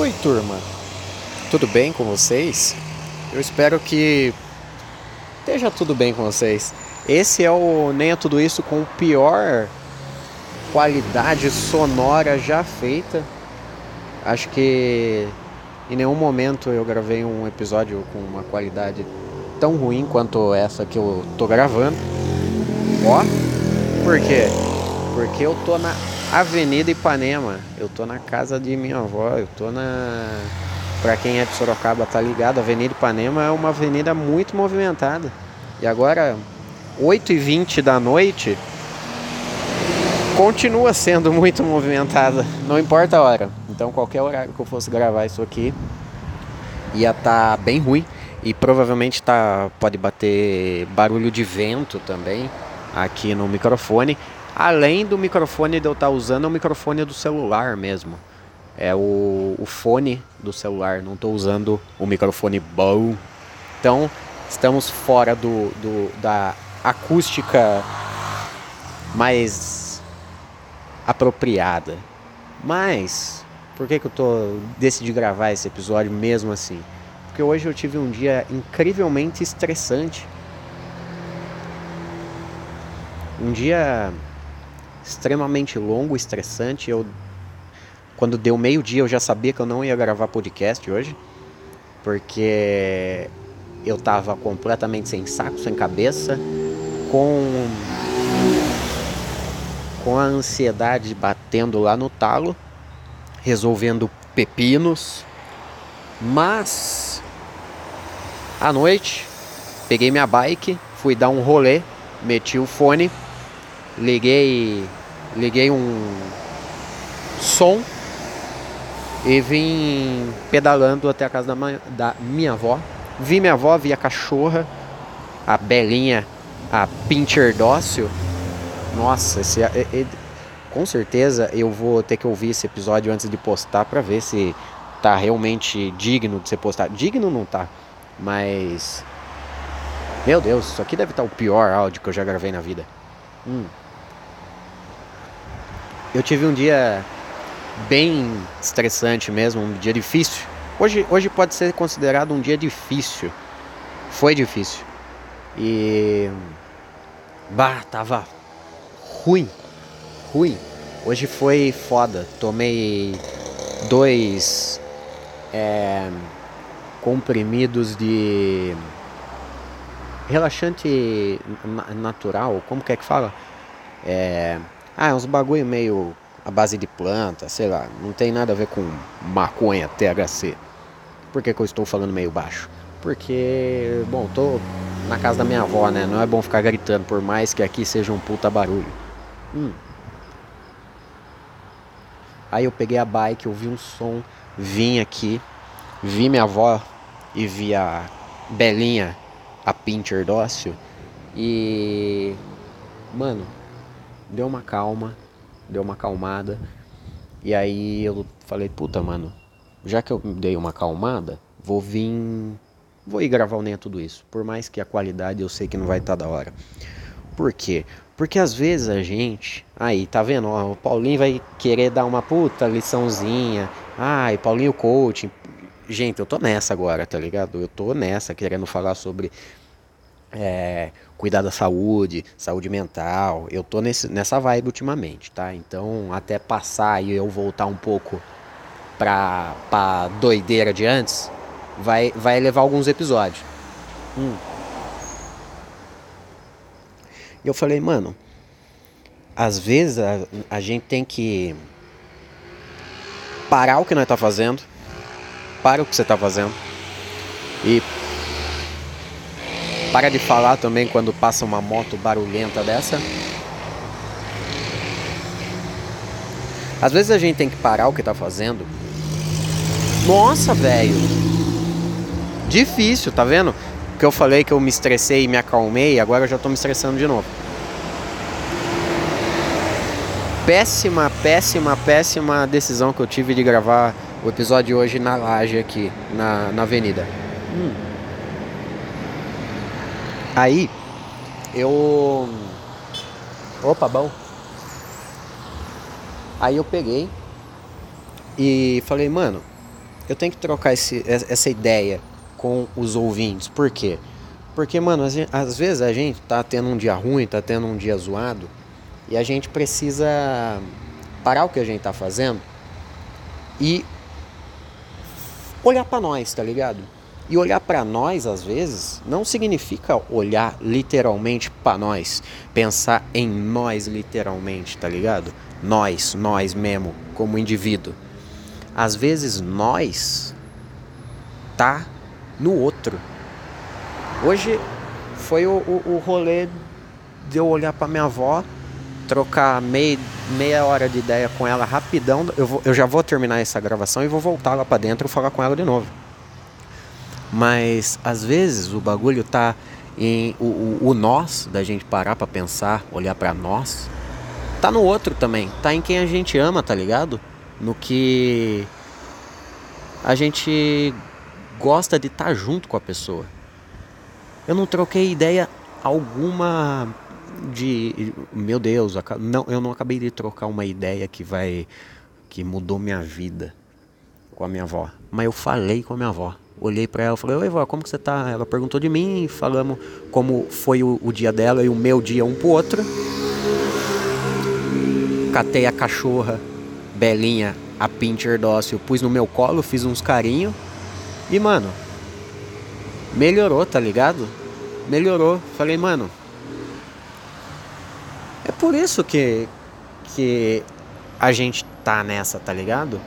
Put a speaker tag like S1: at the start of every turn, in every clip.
S1: Oi, turma. Tudo bem com vocês? Eu espero que esteja tudo bem com vocês. Esse é o Nem é Tudo Isso com pior qualidade sonora já feita. Acho que em nenhum momento eu gravei um episódio com uma qualidade tão ruim quanto essa que eu tô gravando. Ó, por quê? Porque eu tô na Avenida Ipanema. Eu tô na casa de minha avó. Eu tô na. Pra quem é de Sorocaba tá ligado, a Avenida Ipanema é uma avenida muito movimentada. E agora, 8h20 da noite, continua sendo muito movimentada. Não importa a hora. Então, qualquer horário que eu fosse gravar isso aqui, ia estar tá bem ruim. E provavelmente tá, pode bater barulho de vento também aqui no microfone. Além do microfone de eu estar tá usando, é o microfone do celular mesmo. É o, o fone do celular, não estou usando o microfone bom. Então, estamos fora do, do, da acústica mais apropriada. Mas, por que, que eu tô, decidi gravar esse episódio mesmo assim? Porque hoje eu tive um dia incrivelmente estressante. Um dia extremamente longo, estressante. Eu quando deu meio-dia eu já sabia que eu não ia gravar podcast hoje, porque eu tava completamente sem saco, sem cabeça, com com a ansiedade batendo lá no talo, resolvendo pepinos. Mas à noite peguei minha bike, fui dar um rolê, meti o fone liguei, liguei um som e vim pedalando até a casa da, da minha avó. Vi minha avó, vi a cachorra, a Belinha, a Pincher Dócil. Nossa, esse, é, é, com certeza eu vou ter que ouvir esse episódio antes de postar para ver se tá realmente digno de ser postado. Digno não tá, mas. Meu Deus, isso aqui deve estar tá o pior áudio que eu já gravei na vida. Hum. Eu tive um dia bem estressante mesmo, um dia difícil. Hoje, hoje pode ser considerado um dia difícil. Foi difícil. E. Bah, tava ruim. Ruim. Hoje foi foda. Tomei dois é, comprimidos de relaxante natural. Como que é que fala? É, ah, é uns bagulho meio a base de planta, sei lá, não tem nada a ver com maconha, THC. Por que, que eu estou falando meio baixo? Porque, bom, tô na casa da minha avó, né? Não é bom ficar gritando, por mais que aqui seja um puta barulho. Hum. Aí eu peguei a bike, ouvi um som, vim aqui, vi minha avó e vi a Belinha, a Pincher dócil. E. Mano, deu uma calma, deu uma acalmada. E aí eu falei, puta, mano, já que eu dei uma acalmada, vou vir. Vou ir gravar o Nem é Tudo Isso. Por mais que a qualidade eu sei que não vai estar tá da hora. Por quê? Porque às vezes a gente. Aí, tá vendo? Ó, o Paulinho vai querer dar uma puta liçãozinha. Ai, Paulinho coaching. Gente, eu tô nessa agora, tá ligado? Eu tô nessa, querendo falar sobre é, cuidar da saúde, saúde mental. Eu tô nesse, nessa vibe ultimamente, tá? Então, até passar e eu voltar um pouco pra, pra doideira de antes, vai, vai levar alguns episódios. Hum. E eu falei, mano, às vezes a, a gente tem que parar o que nós tá fazendo, para o que você tá fazendo e para de falar também quando passa uma moto barulhenta dessa. Às vezes a gente tem que parar o que tá fazendo. Nossa, velho. Difícil, tá vendo? Que eu falei que eu me estressei e me acalmei, agora eu já tô me estressando de novo. Péssima, péssima, péssima decisão que eu tive de gravar o episódio hoje na laje aqui, na, na avenida. Hum. Aí eu. Opa, bom. Aí eu peguei e falei, mano, eu tenho que trocar esse, essa ideia com os ouvintes. Por quê? Porque, mano, às vezes a gente tá tendo um dia ruim, tá tendo um dia zoado, e a gente precisa parar o que a gente tá fazendo e olhar para nós, tá ligado? E olhar para nós, às vezes, não significa olhar literalmente para nós, pensar em nós literalmente, tá ligado? Nós, nós mesmo, como indivíduo. Às vezes, nós tá no outro. Hoje foi o, o, o rolê de eu olhar para minha avó, trocar meia, meia hora de ideia com ela rapidão. Eu, vou, eu já vou terminar essa gravação e vou voltar lá para dentro e falar com ela de novo. Mas às vezes o bagulho tá em o, o, o nós da gente parar para pensar, olhar para nós, tá no outro também, tá em quem a gente ama, tá ligado? No que a gente gosta de estar tá junto com a pessoa. Eu não troquei ideia alguma de meu Deus, não, eu não acabei de trocar uma ideia que vai que mudou minha vida com a minha avó, mas eu falei com a minha avó. Olhei para ela, falei: "Oi, vó, como que você tá?" Ela perguntou de mim, falamos como foi o, o dia dela e o meu dia um pro outro. Catei a cachorra, Belinha, a pincher dócil, pus no meu colo, fiz uns carinhos e, mano, melhorou, tá ligado? Melhorou. Falei, mano, é por isso que, que a gente tá nessa, tá ligado?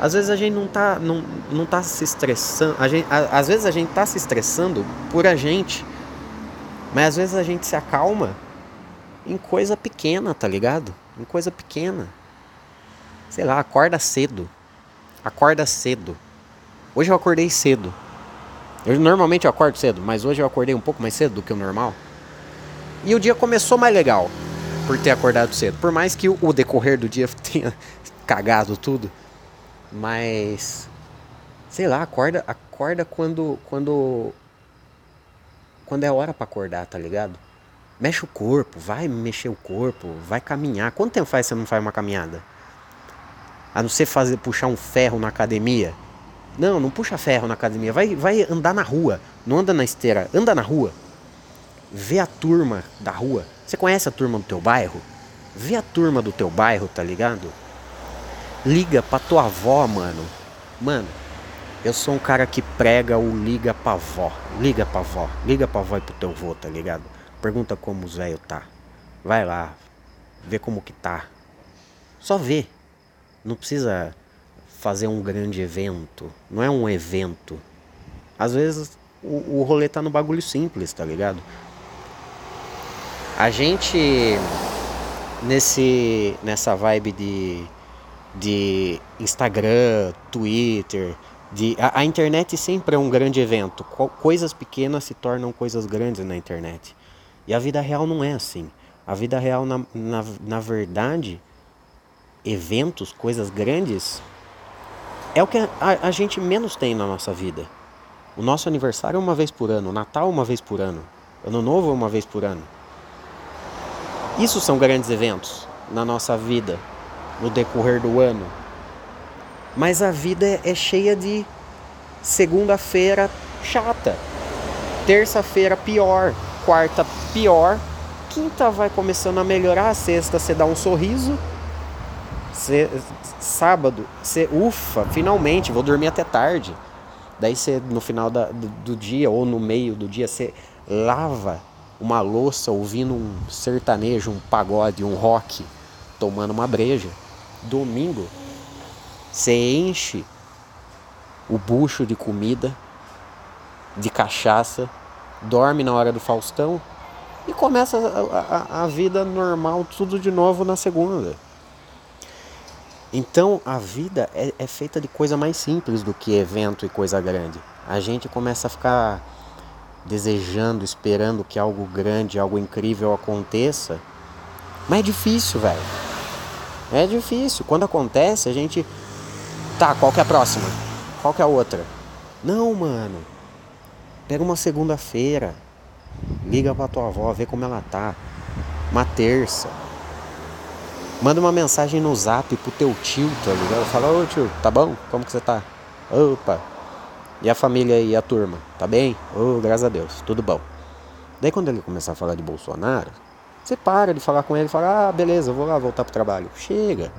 S1: Às vezes a gente não tá, não, não tá se estressando. A gente, a, às vezes a gente tá se estressando por a gente. Mas às vezes a gente se acalma em coisa pequena, tá ligado? Em coisa pequena. Sei lá, acorda cedo. Acorda cedo. Hoje eu acordei cedo. Eu normalmente eu acordo cedo, mas hoje eu acordei um pouco mais cedo do que o normal. E o dia começou mais legal por ter acordado cedo. Por mais que o decorrer do dia tenha cagado tudo. Mas sei lá, acorda, acorda quando quando quando é hora para acordar, tá ligado? Mexe o corpo, vai mexer o corpo, vai caminhar. Quanto tempo faz você não faz uma caminhada? A não ser fazer puxar um ferro na academia. Não, não puxa ferro na academia. Vai, vai andar na rua. Não anda na esteira. Anda na rua. Vê a turma da rua. Você conhece a turma do teu bairro? Vê a turma do teu bairro, tá ligado? Liga pra tua avó, mano. Mano, eu sou um cara que prega o liga pra avó. Liga pra avó. Liga pra avó e pro teu avô, tá ligado? Pergunta como os velho tá. Vai lá. Vê como que tá. Só vê. Não precisa fazer um grande evento. Não é um evento. Às vezes o, o rolê tá no bagulho simples, tá ligado? A gente nesse nessa vibe de de Instagram, Twitter, de a, a, internet sempre é um grande evento. Co coisas pequenas se tornam coisas grandes na internet. E a vida real não é assim. A vida real, na, na, na verdade, eventos, coisas grandes, é o que a, a, gente menos tem na nossa vida. O nosso aniversário é uma vez por ano, o Natal uma vez por ano, Ano Novo é uma vez por ano. Isso são grandes eventos na nossa vida, no decorrer do ano. Mas a vida é, é cheia de segunda-feira chata, terça-feira pior, quarta pior, quinta vai começando a melhorar, sexta você dá um sorriso, Cê, sábado, você, ufa, finalmente, vou dormir até tarde. Daí você, no final da, do, do, dia ou no meio do dia, você lava uma louça ouvindo um sertanejo, um pagode, um rock, tomando uma breja. Domingo, você enche o bucho de comida, de cachaça, dorme na hora do Faustão e começa a, a, a vida normal, tudo de novo na segunda. Então a vida é, é, feita de coisa mais simples do que evento e coisa grande. A gente começa a ficar desejando, esperando que algo grande, algo incrível aconteça. Mas é difícil, velho. É difícil. Quando acontece, a gente. Tá, qual que é a próxima? Qual que é a outra? Não, mano. Pega uma segunda-feira. Liga pra tua avó, vê como ela tá. Uma terça Manda uma mensagem no zap pro teu tio, tá ligado? Fala, ô tio, tá bom? Como que você tá? Opa. E a família e a turma? Tá bem? Oh, graças a Deus, tudo bom. Daí quando ele começar a falar de Bolsonaro, você para de falar com ele e fala, ah, beleza, vou lá voltar pro trabalho. Chega.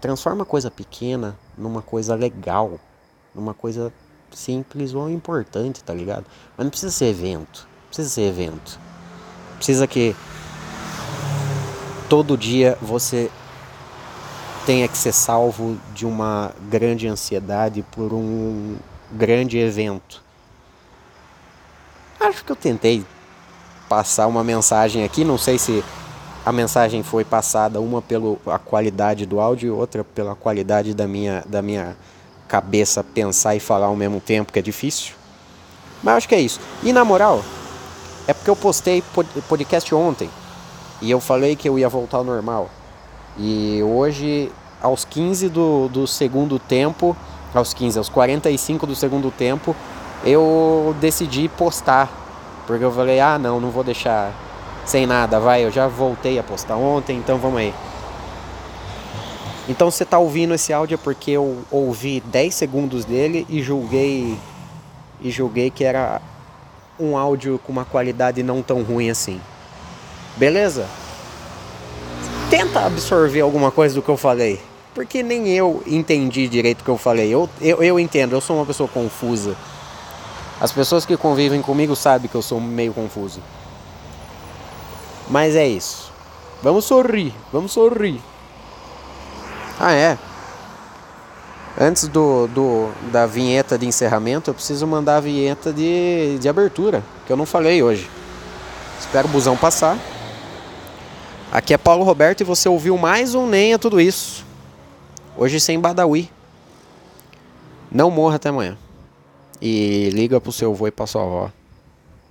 S1: Transforma coisa pequena numa coisa legal, numa coisa simples ou importante, tá ligado? Mas não precisa ser evento. Não precisa ser evento. Precisa que todo dia você tenha que ser salvo de uma grande ansiedade por um grande evento. Acho que eu tentei passar uma mensagem aqui, não sei se a mensagem foi passada uma pela qualidade do áudio e outra pela qualidade da minha, da minha cabeça pensar e falar ao mesmo tempo, que é difícil. Mas acho que é isso. E na moral, é porque eu postei podcast ontem e eu falei que eu ia voltar ao normal. E hoje, aos 15 do, do segundo tempo, aos 15, aos 45 do segundo tempo, eu decidi postar. Porque eu falei, ah não, não vou deixar sem nada, vai, eu já voltei a postar ontem, então vamos aí. Então você está ouvindo esse áudio é porque eu ouvi 10 segundos dele e julguei e julguei que era um áudio com uma qualidade não tão ruim assim. Beleza? Tenta absorver alguma coisa do que eu falei. Porque nem eu entendi direito o que eu falei. Eu, eu, eu entendo, eu sou uma pessoa confusa. As pessoas que convivem comigo sabem que eu sou meio confuso. Mas é isso. Vamos sorrir, vamos sorrir. Ah, é. Antes do, do, da vinheta de encerramento, eu preciso mandar a vinheta de, de abertura, que eu não falei hoje. Espero o busão passar. Aqui é Paulo Roberto e você ouviu mais um Nem a Tudo Isso. Hoje sem Badawi. Não morra até amanhã. E liga pro seu avô e pra sua avó.